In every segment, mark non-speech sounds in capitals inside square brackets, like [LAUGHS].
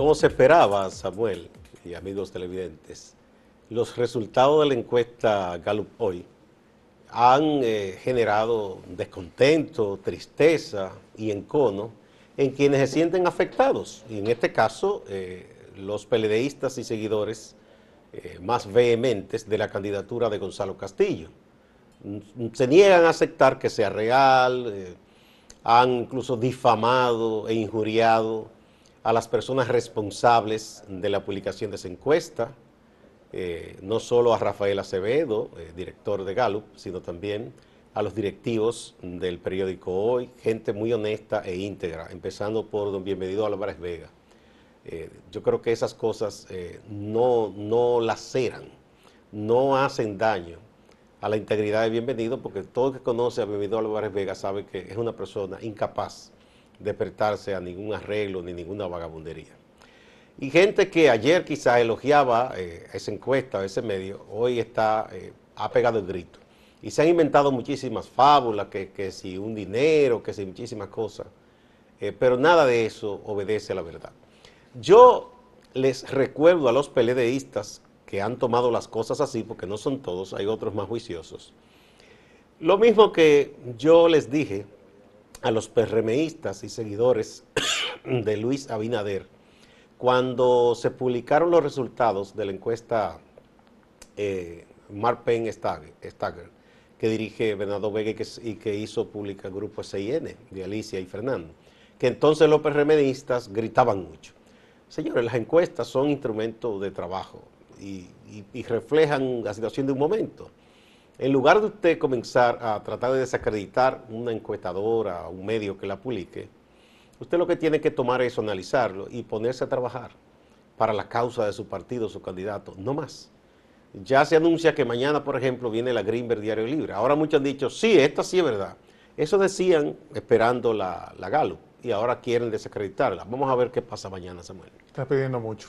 Como se esperaba, Samuel y amigos televidentes, los resultados de la encuesta Gallup hoy han eh, generado descontento, tristeza y encono en quienes se sienten afectados. Y en este caso, eh, los peledeístas y seguidores eh, más vehementes de la candidatura de Gonzalo Castillo. Se niegan a aceptar que sea real, han incluso difamado e injuriado a las personas responsables de la publicación de esa encuesta, eh, no solo a Rafael Acevedo, eh, director de Gallup, sino también a los directivos del periódico Hoy, gente muy honesta e íntegra, empezando por don Bienvenido Álvarez Vega. Eh, yo creo que esas cosas no, no laceran, no hacen daño a la integridad de Bienvenido, porque todo el que conoce a Bienvenido Álvarez Vega sabe que es una persona incapaz de despertarse a ningún arreglo ni ninguna vagabundería. Y gente que ayer quizás elogiaba eh, esa encuesta, ese medio, hoy está, eh, ha pegado el grito. Y se han inventado muchísimas fábulas, que, si un dinero, que si muchísimas cosas, eh, pero nada de eso obedece a la verdad. Yo les recuerdo a los peledeístas que han tomado las cosas así, porque no son todos, hay otros más juiciosos. Lo mismo que yo les dije a los PRMistas y seguidores [COUGHS] de Luis Abinader, cuando se publicaron los resultados de la encuesta eh, Mark Penn Stagger, que dirige Bernardo Vega y que, hizo pública el grupo SIN de Alicia y Fernando, que entonces los PRMistas gritaban mucho. Señores, las encuestas son instrumentos de trabajo, y, reflejan la situación de un momento. En lugar de usted comenzar a tratar de desacreditar una encuestadora, un medio que la publique, usted lo que tiene que tomar es analizarlo y ponerse a trabajar para la causa de su partido, su candidato, no más. Ya se anuncia que mañana, por ejemplo, viene la Greenberg Diario Libre. Ahora muchos han dicho, sí, esta sí es verdad. Eso decían esperando la, la Galo y ahora quieren desacreditarla. Vamos a ver qué pasa mañana, Samuel. Está pidiendo mucho.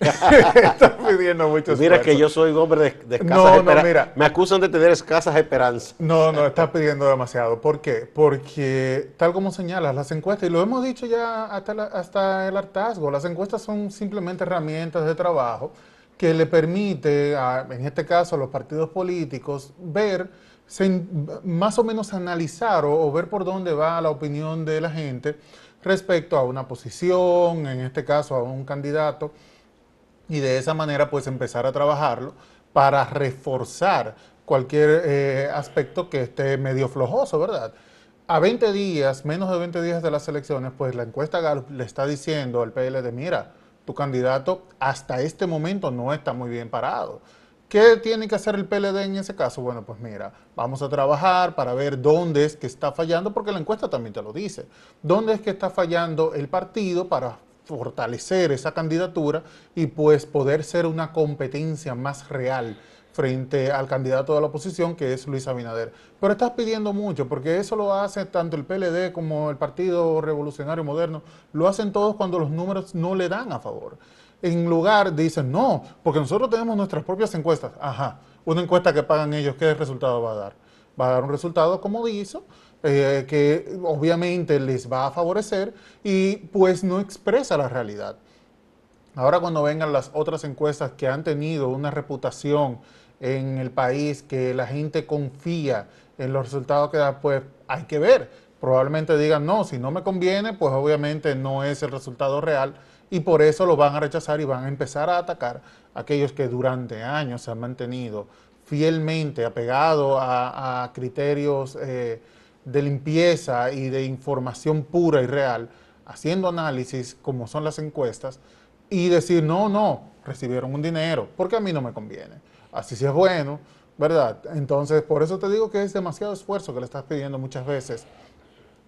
Estás pidiendo mucho Mira que yo soy un hombre de, de escasas no, no, mira. Me acusan de tener escasas esperanzas. No, no, estás pidiendo demasiado. ¿Por qué? Porque, tal como señalas, las encuestas, y lo hemos dicho ya hasta, hasta el hartazgo, las encuestas son simplemente herramientas de trabajo que le permite, en este caso, a los partidos políticos ver, más o menos analizar o ver por dónde va la opinión de la gente respecto a una posición, en este caso a un candidato y de esa manera pues empezar a trabajarlo para reforzar cualquier eh, aspecto que esté medio flojoso, ¿verdad? A 20 días, menos de 20 días de las elecciones, pues la encuesta le está diciendo al PLD, mira, tu candidato hasta este momento no está muy bien parado. ¿Qué tiene que hacer el PLD en ese caso? Bueno, pues mira, vamos a trabajar para ver dónde es que está fallando, porque la encuesta también te lo dice. ¿Dónde es que está fallando el partido para fortalecer esa candidatura y pues poder ser una competencia más real frente al candidato de la oposición que es Luis Abinader. Pero estás pidiendo mucho porque eso lo hace tanto el PLD como el Partido Revolucionario Moderno, lo hacen todos cuando los números no le dan a favor. En lugar dicen, no, porque nosotros tenemos nuestras propias encuestas. Ajá, una encuesta que pagan ellos, ¿qué resultado va a dar? Va a dar un resultado como hizo eh, que obviamente les va a favorecer y pues no expresa la realidad. Ahora cuando vengan las otras encuestas que han tenido una reputación en el país, que la gente confía en los resultados que da, pues hay que ver. Probablemente digan, no, si no me conviene, pues obviamente no es el resultado real y por eso lo van a rechazar y van a empezar a atacar a aquellos que durante años se han mantenido fielmente apegados a, criterios eh, de limpieza y de información pura y real, haciendo análisis como son las encuestas, y decir, no, no, recibieron un dinero, porque a mí no me conviene. Así sí es bueno, ¿verdad? Entonces, por eso te digo que es demasiado esfuerzo que le estás pidiendo muchas veces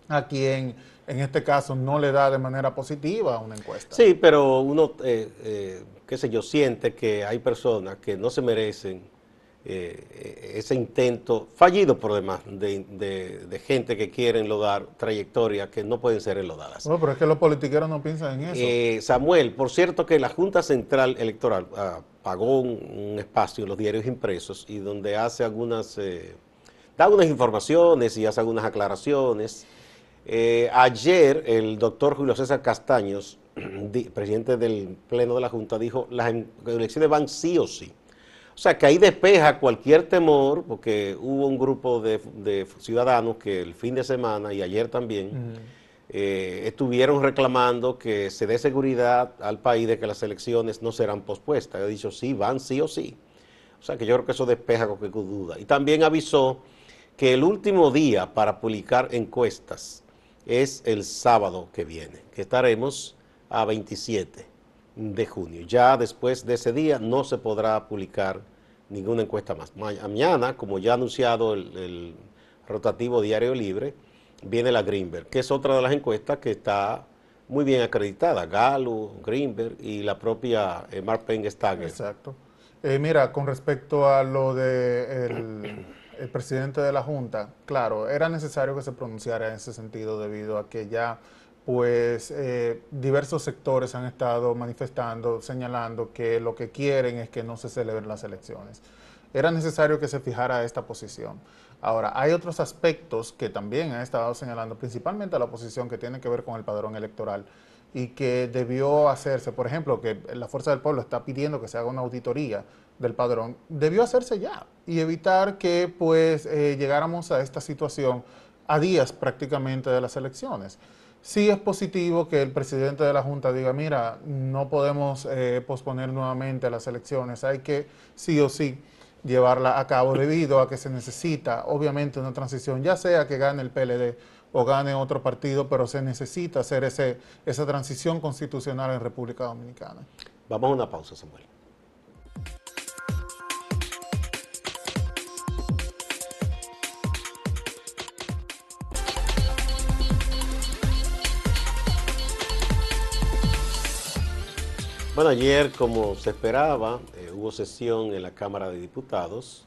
a quien en este caso no le da de manera positiva una encuesta. Sí, pero uno, eh, eh, qué sé yo, siente que hay personas que no se merecen eh, ese intento fallido por demás de, gente que quiere enlodar trayectorias que no pueden ser enlodadas. No, pero es que los politiqueros no piensan en eso. Eh, Samuel, por cierto que la Junta Central Electoral ah, pagó un, espacio en los diarios impresos y donde hace algunas, eh, da algunas informaciones y hace algunas aclaraciones. ayer el doctor Julio César Castaños [CLEARS THROAT] presidente del Pleno de la Junta, dijo, las em, elecciones van sí o sí. O sea, que ahí despeja cualquier temor, porque hubo un grupo de, ciudadanos que el fin de semana y ayer también eh, estuvieron reclamando que se dé seguridad al país de que las elecciones no serán pospuestas. Ha dicho, sí, van sí o sí. O sea, que yo creo que eso despeja cualquier duda. Y también avisó que el último día para publicar encuestas es el sábado que viene, que estaremos a 27 de junio. Ya después de ese día no se podrá publicar ninguna encuesta más. Mañana, como ya ha anunciado el, rotativo Diario Libre, viene la Greenberg, que es otra de las encuestas que está muy bien acreditada, Galo, Greenberg y la propia eh, Mark Stagger. Exacto. Eh, mira, con respecto a lo de el presidente de la Junta, claro, era necesario que se pronunciara en ese sentido debido a que ya pues eh, diversos sectores han estado manifestando, señalando que lo que quieren es que no se celebren las elecciones. Era necesario que se fijara esta posición. Ahora, hay otros aspectos que también han estado señalando, principalmente la oposición, que tiene que ver con el padrón electoral y que debió hacerse, por ejemplo, que la Fuerza del Pueblo está pidiendo que se haga una auditoría del padrón, debió hacerse ya y evitar que pues eh, llegáramos a esta situación a días prácticamente de las elecciones. Sí es positivo que el presidente de la Junta diga, mira, no podemos eh, posponer nuevamente las elecciones, hay que sí o sí llevarla a cabo debido a que se necesita obviamente una transición, ya sea que gane el PLD o gane otro partido, pero se necesita hacer ese, esa transición constitucional en República Dominicana. Vamos a una pausa, Samuel. Bueno, ayer, como se esperaba, eh, hubo sesión en la Cámara de Diputados.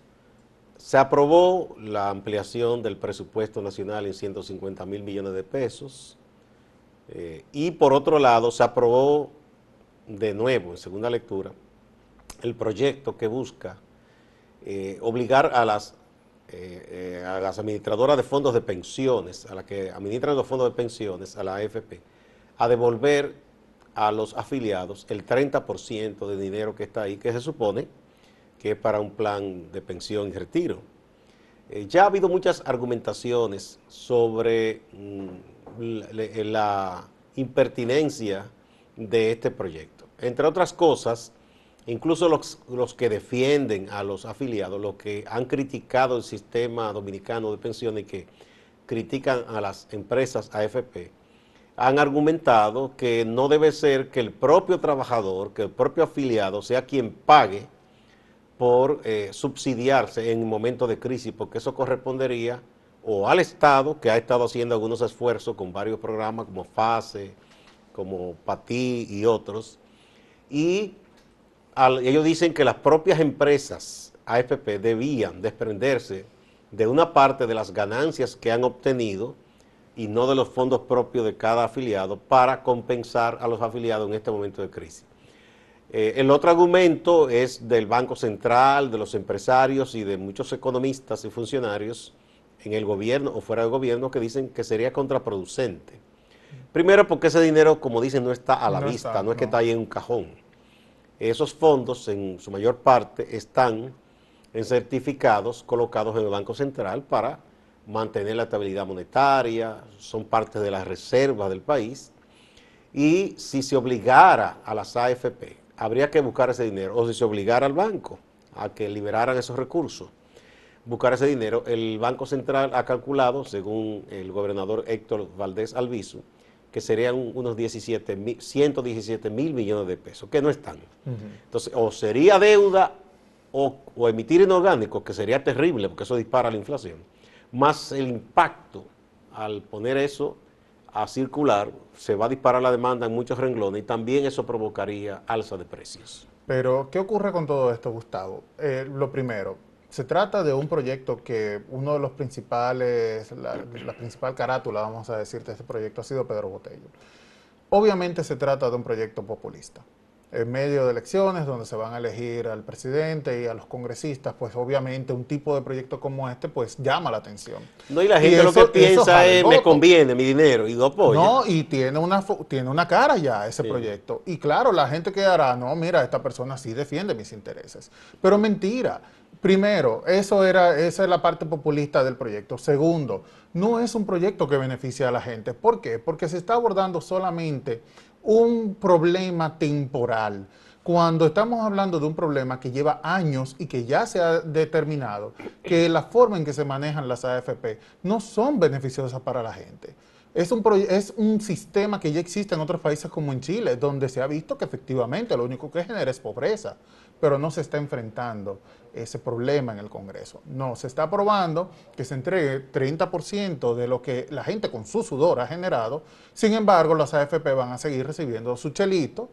Se aprobó la ampliación del presupuesto nacional en 150 mil millones de pesos. Eh, y por otro lado, se aprobó de nuevo, en segunda lectura, el proyecto que busca eh, obligar a las, a las administradoras de fondos de pensiones, a las que administran los fondos de pensiones, a la AFP, a devolver a los afiliados el 30% de dinero que está ahí, que se supone que es para un plan de pensión y retiro. Eh, ya ha habido muchas argumentaciones sobre mm, la, impertinencia de este proyecto. Entre otras cosas, incluso los, los, que defienden a los afiliados, los que han criticado el sistema dominicano de pensiones y que critican a las empresas AFP, han argumentado que no debe ser que el propio trabajador, que el propio afiliado sea quien pague por eh, subsidiarse en momentos de crisis, porque eso correspondería o al Estado, que ha estado haciendo algunos esfuerzos con varios programas como FASE, como PATI y otros, y ellos dicen que las propias empresas AFP debían desprenderse de una parte de las ganancias que han obtenido y no de los fondos propios de cada afiliado para compensar a los afiliados en este momento de crisis. Eh, el otro argumento es del Banco Central, de los empresarios y de muchos economistas y funcionarios en el gobierno o fuera del gobierno que dicen que sería contraproducente. Primero porque ese dinero, como dicen, no está a la vista, no es que está ahí en un cajón. Esos fondos, en su mayor parte, están en certificados colocados en el Banco Central para mantener la estabilidad monetaria, son parte de las reservas del país. Y si se obligara a las AFP, habría que buscar ese dinero, o si se obligara al banco a que liberaran esos recursos, buscar ese dinero, el Banco Central ha calculado, según el gobernador Héctor Valdés Alviso, que serían unos 17 117 mil millones de pesos, que no están. Entonces, o sería deuda o, o emitir inorgánicos, que sería terrible, porque eso dispara la inflación más el impacto al poner eso a circular, se va a disparar la demanda en muchos renglones y también eso provocaría alza de precios. Pero, ¿qué ocurre con todo esto, Gustavo? Eh, lo primero, se trata de un proyecto que uno de los principales, la, la, principal carátula, vamos a decir, de este proyecto ha sido Pedro Botello. Obviamente se trata de un proyecto populista. En medio de elecciones donde se van a elegir al presidente y a los congresistas, pues obviamente un tipo de proyecto como este pues llama la atención. No, y la gente lo que piensa es me conviene mi dinero y do apoyo. No, y tiene una, tiene una cara ya ese proyecto. Y claro, la gente que hará, no, mira, esta persona sí defiende mis intereses. Pero mentira. Primero, eso era, esa es la parte populista del proyecto. Segundo, no es un proyecto que beneficia a la gente. ¿Por qué? Porque se está abordando solamente un problema temporal, cuando estamos hablando de un problema que lleva años y que ya se ha determinado que la forma en que se manejan las AFP no son beneficiosas para la gente. Es un, es un sistema que ya existe en otros países como en Chile, donde se ha visto que efectivamente lo único que genera es pobreza, pero no se está enfrentando ese problema en el Congreso. No, se está aprobando que se entregue 30% de lo que la gente con su sudor ha generado, sin embargo las AFP van a seguir recibiendo su chelito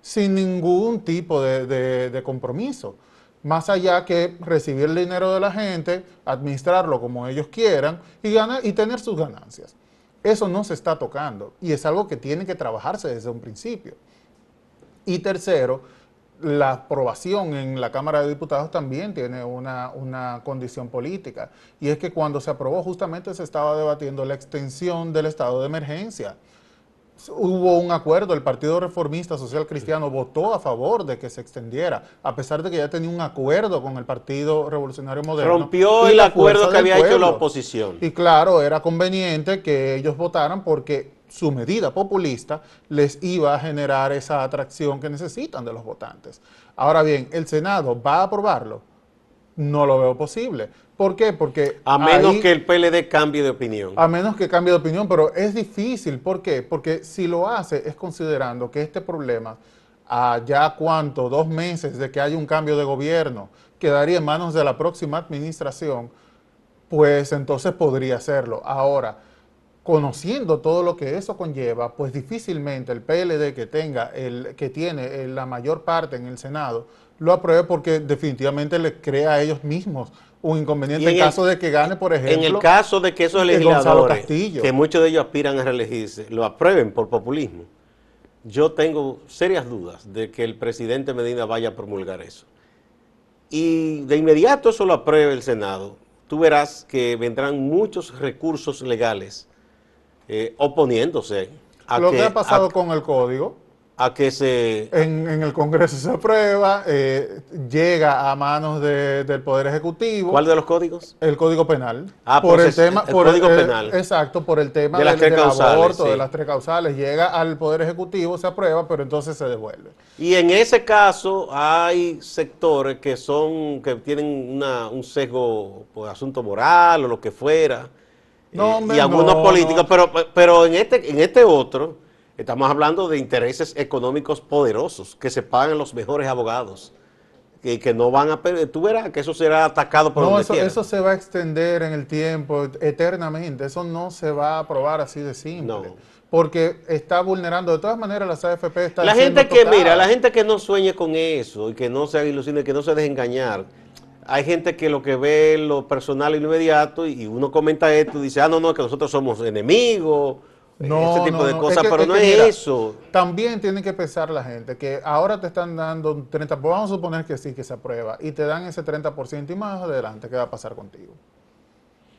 sin ningún tipo de, compromiso. Más allá que recibir el dinero de la gente, administrarlo como ellos quieran y, ganar, y tener sus ganancias. Eso no se está tocando y es algo que tiene que trabajarse desde un principio. Y tercero, la aprobación en la Cámara de Diputados también tiene una, una, condición política. Y es que cuando se aprobó justamente se estaba debatiendo la extensión del estado de emergencia. Hubo un acuerdo, el Partido Reformista Social Cristiano votó a favor de que se extendiera, a pesar de que ya tenía un acuerdo con el Partido Revolucionario Moderno. Rompió el acuerdo que había hecho la oposición. Y claro, era conveniente que ellos votaran porque su medida populista les iba a generar esa atracción que necesitan de los votantes. Ahora bien, ¿el Senado va a aprobarlo? No lo veo posible. ¿Por qué? Porque... A menos que el PLD cambie de opinión. A menos que cambie de opinión, pero es difícil. ¿Por qué? Porque si lo hace es considerando que este problema, a ya cuánto, dos meses de que haya un cambio de gobierno, quedaría en manos de la próxima administración, pues entonces podría hacerlo. Ahora, conociendo todo lo que eso conlleva, pues difícilmente el PLD que tenga el que tiene la mayor parte en el Senado lo apruebe porque definitivamente le crea a ellos mismos un inconveniente en, caso de que gane, por ejemplo. En el caso de que esos legisladores, que muchos de ellos aspiran a reelegirse, lo aprueben por populismo, yo tengo serias dudas de que el presidente Medina vaya a promulgar eso. Y de inmediato eso lo apruebe el Senado. Tú verás que vendrán muchos recursos legales eh, oponiéndose a lo que, ha pasado con el código a que se en, el Congreso se aprueba eh, llega a manos del poder ejecutivo. ¿cuál de los códigos? el código penal. Ah por el tema el por código penal. exacto por el tema de las tres causales, de las tres causales llega al poder ejecutivo se aprueba pero entonces se devuelve. Y en ese caso hay sectores que son que tienen una, un sesgo por asunto moral o lo que fuera. Y algunos políticos, pero, pero en, este, en este otro estamos hablando de intereses económicos poderosos que se pagan los mejores abogados y que no van a tú verás que eso será atacado por no eso, eso se va a extender en el tiempo eternamente eso no se va a aprobar así de simple porque está vulnerando de todas maneras las AFP está la gente que mira la gente que no sueñe con eso y que no se ilusione que no se deje engañar hay gente que lo que ve lo personal y lo inmediato y uno comenta esto y dice, ah, no, no, que nosotros somos enemigos, ese tipo de cosas, pero no es eso. También tiene que pensar la gente que ahora te están dando un 30%, pues vamos a suponer que sí, que se aprueba, y te dan ese 30% y más adelante, ¿qué va a pasar contigo?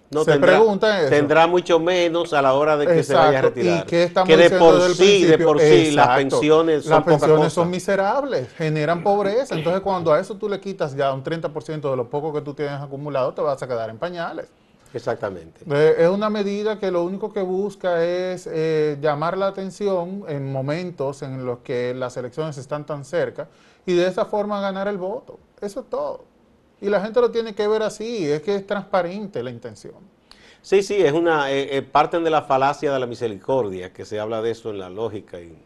No se tendrá, pregunta eso. Tendrá mucho menos a la hora de que se vaya a retirar. ¿Y que de por sí, de por sí, las pensiones son Las pensiones son miserables, generan pobreza. Entonces, cuando a eso tú le quitas ya un 30% de lo poco que tú tienes acumulado, te vas a quedar en pañales. Exactamente. Eh, es una medida que lo único que busca es eh, llamar la atención en momentos en los que las elecciones están tan cerca y de esa forma ganar el voto. Eso es todo. Y la gente lo tiene que ver así, es que es transparente la intención. Sí, sí, es una eh, eh, parte de la falacia de la misericordia, que se habla de eso en la lógica y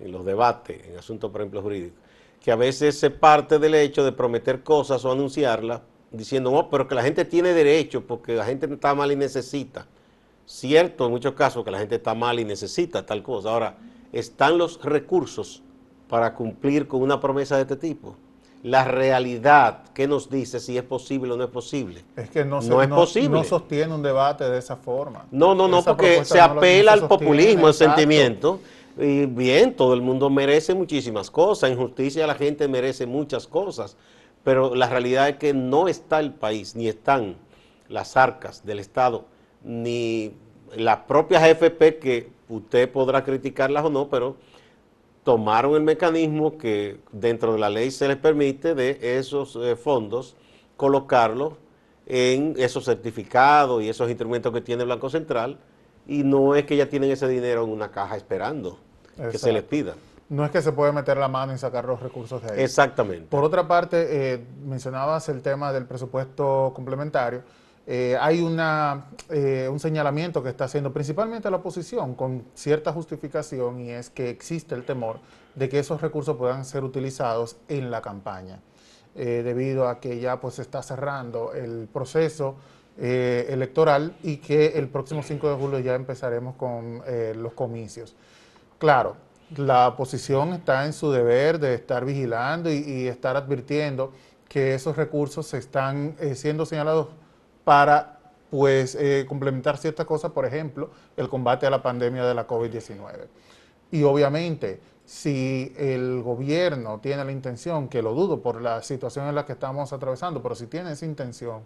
en los debates, en asuntos, por ejemplo, jurídicos, que a veces se parte del hecho de prometer cosas o anunciarlas, diciendo, no, pero que la gente tiene derecho porque la gente está mal y necesita. Cierto, en muchos casos que la gente está mal y necesita tal cosa. Ahora, ¿están los recursos para cumplir con una promesa de este tipo? la realidad, ¿qué nos dice si es posible o no es posible? Es que no, es posible. No sostiene un debate de esa forma. No, no, no, porque se apela al populismo, al sentimiento. Y bien, todo el mundo merece muchísimas cosas, en justicia la gente merece muchas cosas, pero la realidad es que no está el país, ni están las arcas del Estado, ni las propias FP, que usted podrá criticarlas o no, pero tomaron el mecanismo que dentro de la ley se les permite de esos eh, fondos colocarlos en esos certificados y esos instrumentos que tiene Blanco Central y no es que ya tienen ese dinero en una caja esperando que se les pida. No es que se puede meter la mano y sacar los recursos de ahí. Exactamente. Por otra parte, eh, mencionabas el tema del presupuesto complementario. Eh, hay una, eh, un señalamiento que está haciendo principalmente la oposición con cierta justificación y es que existe el temor de que esos recursos puedan ser utilizados en la campaña, eh, debido a que ya pues está cerrando el proceso electoral y que el próximo 5 de julio ya empezaremos con los comicios. Claro, la oposición está en su deber de estar vigilando y, estar advirtiendo que esos recursos están siendo señalados para pues eh, complementar ciertas cosas, por ejemplo, el combate a la pandemia de la COVID-19. Y obviamente, si el gobierno tiene la intención, que lo dudo por la situación en la que estamos atravesando, pero si tiene esa intención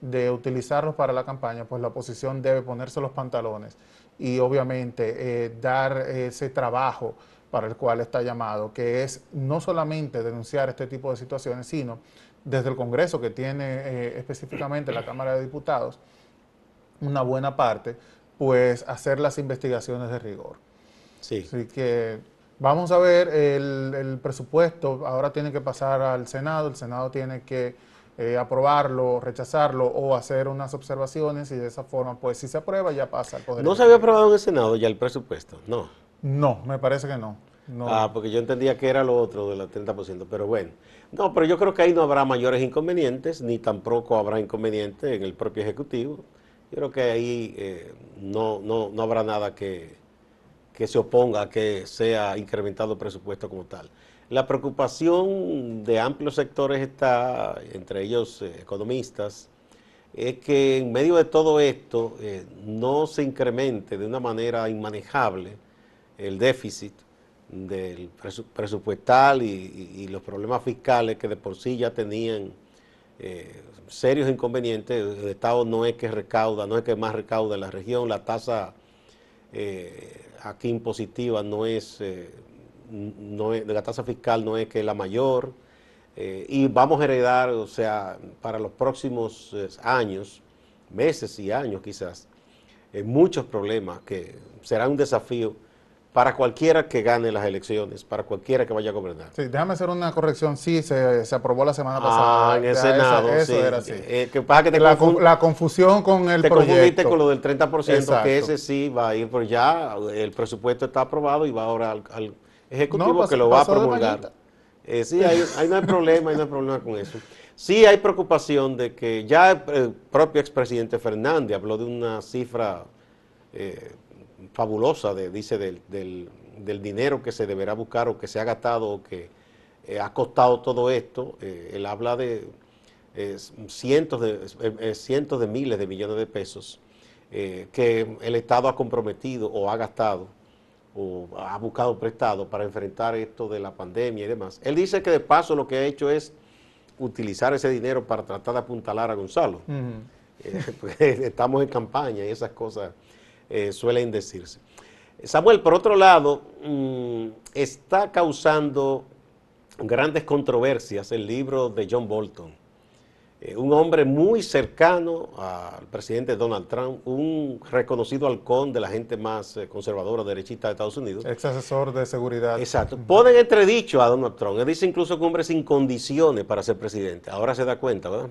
de utilizarlos para la campaña, pues la oposición debe ponerse los pantalones y obviamente eh, dar ese trabajo para el cual está llamado, que es no solamente denunciar este tipo de situaciones, sino desde el Congreso, que tiene eh, específicamente la Cámara de Diputados, una buena parte, pues hacer las investigaciones de rigor. Sí. Así que vamos a ver el, presupuesto, ahora tiene que pasar al Senado, el Senado tiene que eh, aprobarlo, rechazarlo o hacer unas observaciones y de esa forma, pues si se aprueba ya pasa al Poder. ¿No se había aprobado en el Senado ya el presupuesto? No. No, me parece que no. Ah, porque yo entendía que era lo otro del 30%, pero bueno. No, pero yo creo que ahí no habrá mayores inconvenientes, ni tampoco habrá inconvenientes en el propio Ejecutivo. Yo creo que ahí eh, no, no, no, habrá nada que, que se oponga a que sea incrementado el presupuesto como tal. La preocupación de amplios sectores está, entre ellos eh, economistas, es que en medio de todo esto eh, no se incremente de una manera inmanejable el déficit del presupuestal y, los problemas fiscales que de por sí ya tenían eh, serios inconvenientes. El Estado no es que recauda, no es que más recauda en la región, la tasa aquí impositiva no es, no es, la tasa fiscal no es que es la mayor. y vamos a heredar, o sea, para los próximos años, meses y años quizás, muchos problemas que será un desafío para cualquiera que gane las elecciones, para cualquiera que vaya a gobernar. Sí, déjame hacer una corrección. Sí, se, aprobó la semana pasada. Ah, en el Senado, eso, era así. Eh, que pasa que te la, la, confusión con el te proyecto. Te confundiste con lo del 30%, que ese sí va a ir, por ya el presupuesto está aprobado y va ahora al, Ejecutivo que lo va a promulgar. Eh, sí, ahí, no hay problema, ahí no hay problema con eso. Sí hay preocupación de que ya el, propio expresidente Fernández habló de una cifra... Eh, fabulosa, de, dice, del, del, dinero que se deberá buscar o que se ha gastado o que eh, ha costado todo esto. Él habla de cientos, de cientos de miles de millones de pesos que el Estado ha comprometido o ha gastado o ha buscado prestado para enfrentar esto de la pandemia y demás. Él dice que de paso lo que ha hecho es utilizar ese dinero para tratar de apuntalar a Gonzalo. [LAUGHS] [LAUGHS] estamos en campaña y esas cosas eh, suelen decirse. Samuel, por otro lado, mm, está causando grandes controversias el libro de John Bolton, eh, un hombre muy cercano al presidente Donald Trump, un reconocido halcón de la gente más eh, conservadora, derechista de Estados Unidos. Ex asesor de seguridad. Exacto. Ponen entredicho a Donald Trump. Él dice incluso que un hombre sin condiciones para ser presidente. Ahora se da cuenta, ¿verdad?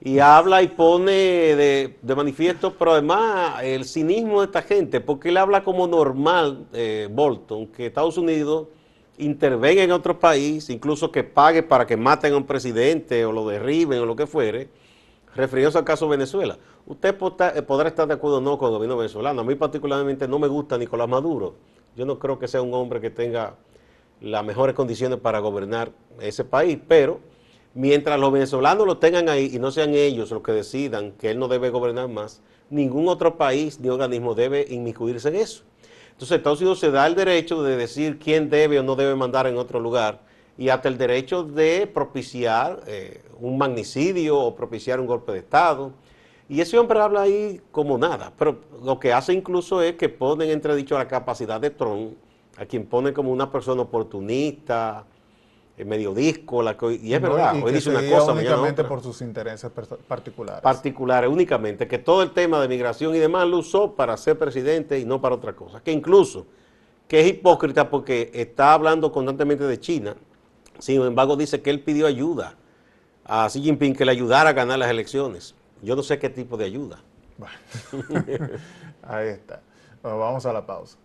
y habla y pone de, manifiesto, pero además el cinismo de esta gente, porque él habla como normal, eh, Bolton, que Estados Unidos intervenga en otro país, incluso que pague para que maten a un presidente o lo derriben o lo que fuere, refiriéndose al caso Venezuela. Usted eh, podrá estar de acuerdo o no con el gobierno venezolano. A mí particularmente no me gusta Nicolás Maduro. Yo no creo que sea un hombre que tenga las mejores condiciones para gobernar ese país, pero Mientras los venezolanos lo tengan ahí y no sean ellos los que decidan que él no debe gobernar más, ningún otro país ni organismo debe inmiscuirse en eso. Entonces Estados Unidos se da el derecho de decir quién debe o no debe mandar en otro lugar y hasta el derecho de propiciar eh, un magnicidio o propiciar un golpe de Estado. Y ese hombre habla ahí como nada, pero lo que hace incluso es que pone en entredicho la capacidad de Trump, a quien pone como una persona oportunista, medio disco, y es verdad, hoy dice una cosa, únicamente por sus intereses particulares. Particulares, únicamente, que todo el tema de migración y demás lo usó para ser presidente y no para otra cosa. Que incluso, que es hipócrita porque está hablando constantemente de China, sin embargo dice que él pidió ayuda a Xi Jinping que le ayudara a ganar las elecciones. Yo no sé qué tipo de ayuda. [LAUGHS] ahí está. vamos a la pausa.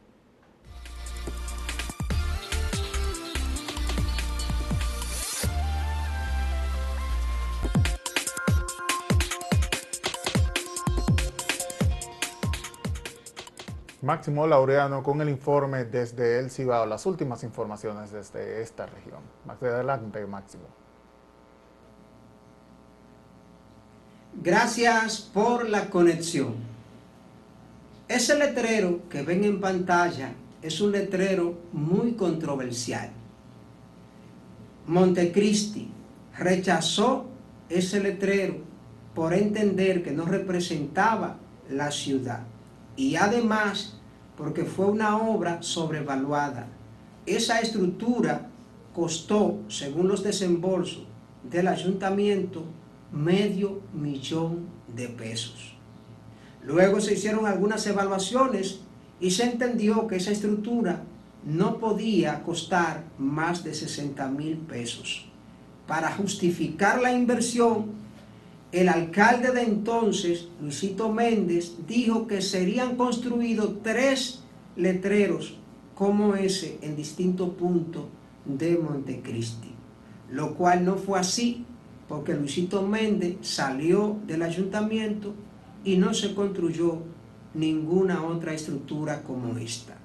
Máximo Laureano con el informe desde El Cibao, las últimas informaciones desde esta región. Adelante, Máximo. Gracias por la conexión. Ese letrero que ven en pantalla es un letrero muy controversial. Montecristi rechazó ese letrero por entender que no representaba la ciudad y además porque fue una obra sobrevaluada. Esa estructura costó, según los desembolsos del ayuntamiento, medio millón de pesos. Luego se hicieron algunas evaluaciones y se entendió que esa estructura no podía costar más de 60 mil pesos. Para justificar la inversión, el alcalde de entonces, Luisito Méndez, dijo que serían construidos tres letreros como ese en distintos puntos de Montecristi, lo cual no fue así porque Luisito Méndez salió del ayuntamiento y no se construyó ninguna otra estructura como esta.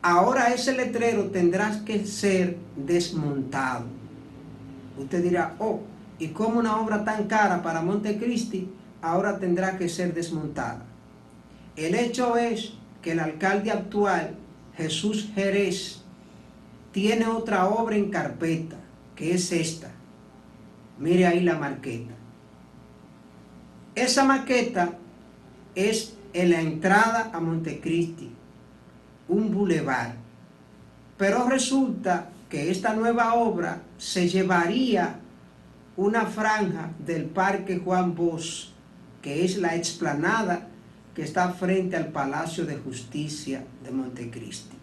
Ahora ese letrero tendrá que ser desmontado. Usted dirá, oh, y como una obra tan cara para Montecristi ahora tendrá que ser desmontada. El hecho es que el alcalde actual, Jesús Jerez, tiene otra obra en carpeta, que es esta. Mire ahí la marqueta. Esa maqueta es en la entrada a Montecristi, un bulevar. Pero resulta que esta nueva obra se llevaría una franja del Parque Juan Bosch, que es la explanada que está frente al Palacio de Justicia de Montecristi.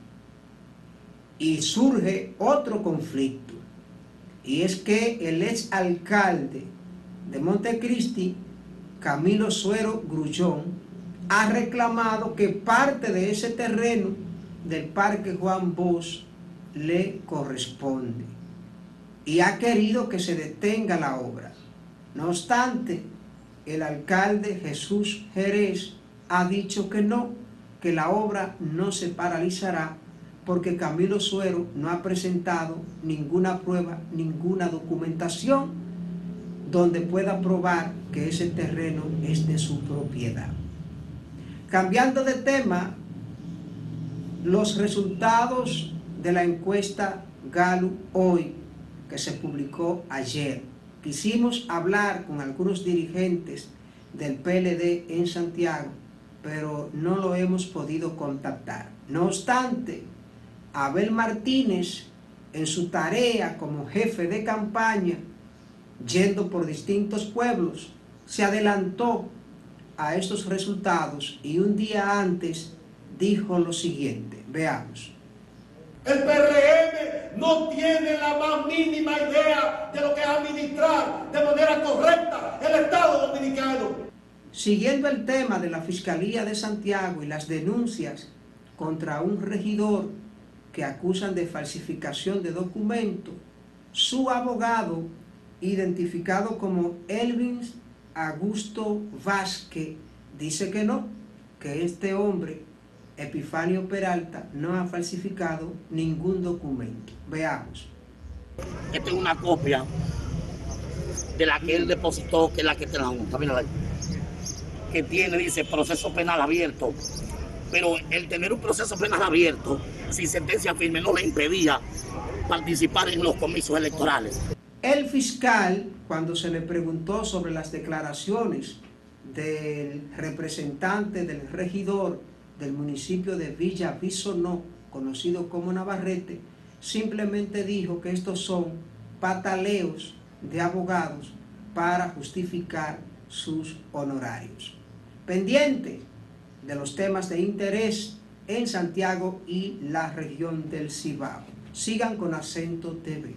Y surge otro conflicto, y es que el ex alcalde de Montecristi, Camilo Suero Grullón, ha reclamado que parte de ese terreno del Parque Juan Bosch le corresponde y ha querido que se detenga la obra. No obstante, el alcalde Jesús Jerez ha dicho que no, que la obra no se paralizará porque Camilo Suero no ha presentado ninguna prueba, ninguna documentación donde pueda probar que ese terreno es de su propiedad. Cambiando de tema, los resultados de la encuesta Gallup hoy que se publicó ayer. Quisimos hablar con algunos dirigentes del PLD en Santiago, pero no lo hemos podido contactar. No obstante, Abel Martínez, en su tarea como jefe de campaña, yendo por distintos pueblos, se adelantó a estos resultados y un día antes dijo lo siguiente. Veamos. El PRM no tiene la más mínima idea de lo que es administrar de manera correcta el Estado dominicano. Siguiendo el tema de la Fiscalía de Santiago y las denuncias contra un regidor que acusan de falsificación de documentos, su abogado, identificado como Elvin Augusto Vázquez, dice que no, que este hombre Epifanio Peralta no ha falsificado ningún documento. Veamos. Esta es una copia de la que él depositó, que es la que te la junta, mira que tiene, dice, proceso penal abierto. Pero el tener un proceso penal abierto, sin sentencia firme, no le impedía participar en los comicios electorales. El fiscal, cuando se le preguntó sobre las declaraciones del representante del regidor del municipio de Villa Bisonó, conocido como Navarrete, simplemente dijo que estos son pataleos de abogados para justificar sus honorarios. Pendiente de los temas de interés en Santiago y la región del Cibao. Sigan con Acento TV.